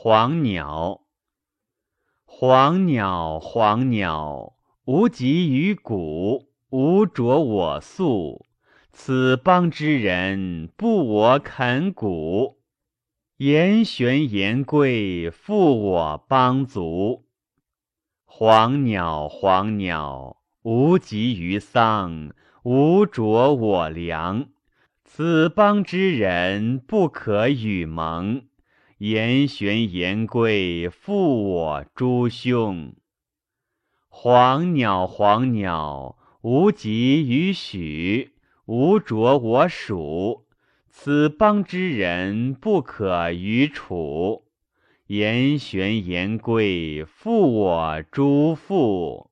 黄鸟，黄鸟，黄鸟，无极于谷，无着我粟。此邦之人，不我肯谷。言玄言贵，复我邦族。黄鸟，黄鸟，无极于桑，无着我粮。此邦之人，不可与盟。言玄言归，复我诸兄。黄鸟，黄鸟，无极于许，无着我属。此邦之人，不可与处。言玄言归，复我诸父。